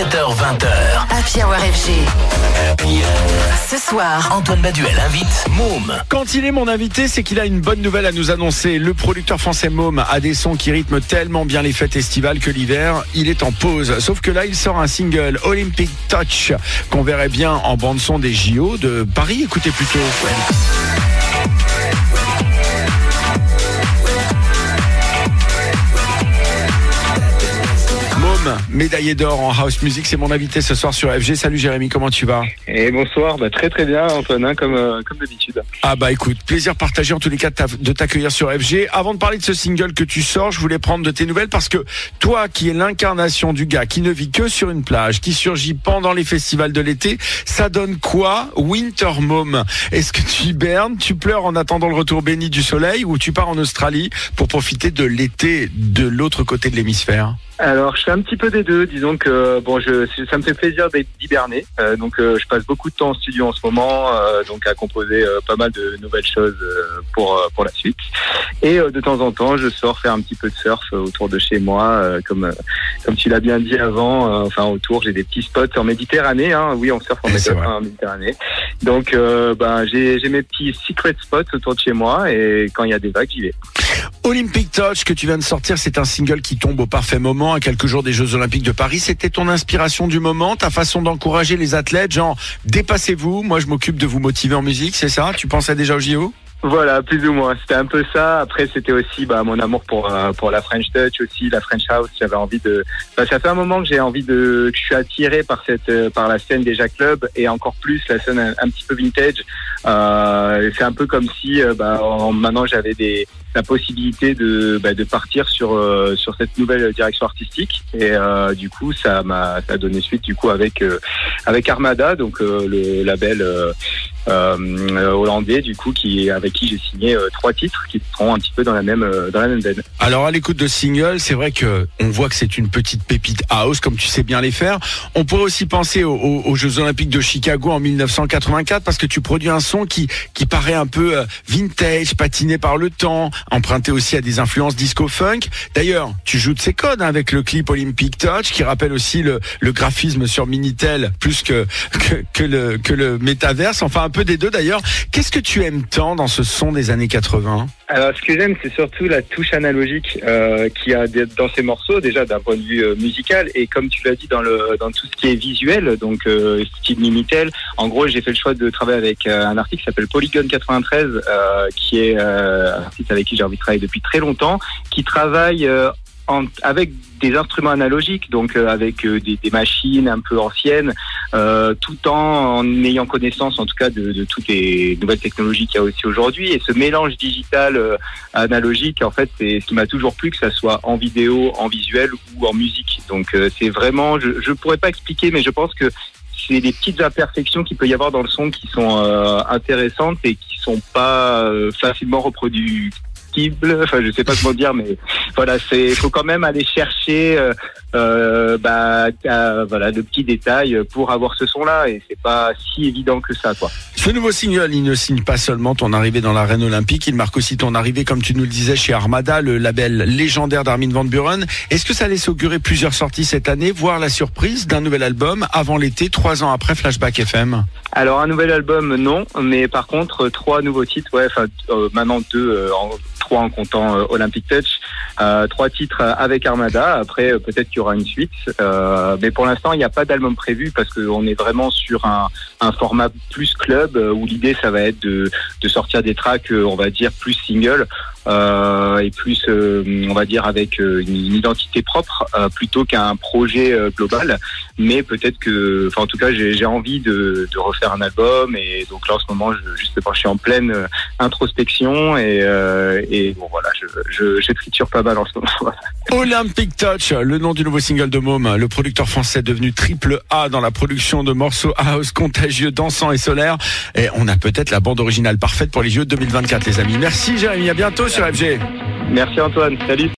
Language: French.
17h20h. Happy Hour FG. Ce soir, Antoine Baduel invite Môme. Quand il est mon invité, c'est qu'il a une bonne nouvelle à nous annoncer. Le producteur français Môme a des sons qui rythment tellement bien les fêtes estivales que l'hiver, il est en pause. Sauf que là, il sort un single Olympic Touch qu'on verrait bien en bande son des JO de Paris. Écoutez plutôt. Médaillé d'or en house music, c'est mon invité ce soir sur FG. Salut Jérémy, comment tu vas? Et bonsoir, bah, très très bien Antoine, hein, comme, euh, comme d'habitude. Ah bah écoute, plaisir partagé en tous les cas de t'accueillir sur FG. Avant de parler de ce single que tu sors, je voulais prendre de tes nouvelles parce que toi qui es l'incarnation du gars qui ne vit que sur une plage, qui surgit pendant les festivals de l'été, ça donne quoi? Winter Mom Est-ce que tu hibernes, tu pleures en attendant le retour béni du soleil ou tu pars en Australie pour profiter de l'été de l'autre côté de l'hémisphère? Alors je fais un petit peu des deux, disons que bon, je, ça me fait plaisir d'être d'hiberner, Euh, donc euh, je passe beaucoup de temps en studio en ce moment, euh, donc à composer pas mal de nouvelles choses pour pour la suite. Et de temps en temps, je sors faire un petit peu de surf autour de chez moi, comme comme tu l'as bien dit avant. enfin autour, j'ai des petits spots en Méditerranée. Hein, oui, on surfe en, c'est Méditer- vrai. en Méditerranée. Donc ben j'ai j'ai mes petits secret spots autour de chez moi, et quand il y a des vagues, j'y vais. Olympic Touch que tu viens de sortir, c'est un single qui tombe au parfait moment à quelques jours des Jeux Olympiques de Paris. C'était ton inspiration du moment, ta façon d'encourager les athlètes, genre dépassez-vous, moi je m'occupe de vous motiver en musique, c'est ça? Tu pensais déjà au JO Voilà, plus ou moins. C'était un peu ça. Après, c'était aussi bah, mon amour pour euh, pour la French Touch aussi, la French House. J'avais envie de. Bah, ça fait un moment que j'ai envie de. que je suis attiré par cette euh, par la scène déjà club et encore plus la scène un, petit peu vintage. Euh, c'est un peu comme si euh, bah, en- maintenant j'avais des la possibilité de bah, de partir sur sur cette nouvelle direction artistique et du coup ça m'a ça a donné suite du coup avec avec Armada donc le label hollandais du coup qui avec qui j'ai signé euh, trois titres qui seront un petit peu dans la même euh, dans la même veine. Alors à l'écoute de single, c'est vrai que on voit que c'est une petite pépite house, comme tu sais bien les faire. On pourrait aussi penser aux, Jeux Olympiques de Chicago en 1984 parce que tu produis un son qui qui paraît un peu euh, vintage, patiné par le temps, emprunté aussi à des influences disco funk. D'ailleurs, tu joues de ces codes hein, avec le clip Olympic Touch qui rappelle aussi le, le graphisme sur Minitel plus que, que que le que le métaverse. Enfin un peu des deux d'ailleurs. Qu'est-ce que tu aimes tant dans ce son des années 80 Alors, ce que j'aime, c'est surtout la touche analogique euh, qu'il y a dans ces morceaux, déjà d'un point de vue euh, musical, et comme tu l'as dit, dans, tout ce qui est visuel, donc euh, style Minitel. En gros, j'ai fait le choix de travailler avec euh, un artiste qui s'appelle Polygon 93, euh, qui est un artiste avec qui j'ai envie de travailler depuis très longtemps, qui travaille avec des instruments analogiques, donc euh, avec euh, des, machines un peu anciennes, euh, tout en, ayant connaissance, en tout cas, de, toutes les nouvelles technologies qu'il y a aussi aujourd'hui. Et ce mélange digital analogique, en fait, c'est ce qui m'a toujours plu, que ça soit en vidéo, en visuel ou en musique. Donc, c'est vraiment, je, je pourrais pas expliquer, mais je pense que c'est des petites imperfections qu'il peut y avoir dans le son qui sont intéressantes et qui sont pas facilement reproductibles. Enfin, je sais pas comment dire, mais voilà, c'est faut quand même aller chercher euh, euh, bah, euh, voilà de petits détails pour avoir ce son-là et c'est pas si évident que ça, quoi. Ce nouveau single, il ne signe pas seulement ton arrivée dans l'arène olympique, il marque aussi ton arrivée, comme tu nous le disais, chez Armada, le label légendaire d'Armin Van Buren. Est-ce que ça laisse augurer plusieurs sorties cette année, voire la surprise d'un nouvel album avant l'été, trois ans après Flashback FM Alors un nouvel album, non, mais par contre trois nouveaux titres, ouais, enfin euh, maintenant deux, euh, en, en comptant euh, Olympic Touch, euh, trois titres euh, avec Armada. Après peut-être qu'il y aura une suite, mais pour l'instant il n'y a pas d'album prévu parce qu'on est vraiment sur un, format plus club où l'idée ça va être de, sortir des tracks, on va dire plus single. Euh, et plus, euh, on va dire, avec euh, une, une identité propre euh, plutôt qu'un projet euh, global. Mais peut-être que, enfin, en tout cas, j'ai envie de, de refaire un album. Et donc là, en ce moment, je, justement, je suis en pleine euh, introspection et, et bon, voilà, je, je, je triture pas mal en ce moment. Olympic Touch, le nom du nouveau single de Môme, le producteur français devenu triple A dans la production de morceaux house contagieux, dansants et solaires. Et on a peut-être la bande originale parfaite pour les Jeux de 2024, les amis. Merci Jérémy, à bientôt sur FG. Merci Antoine, salut.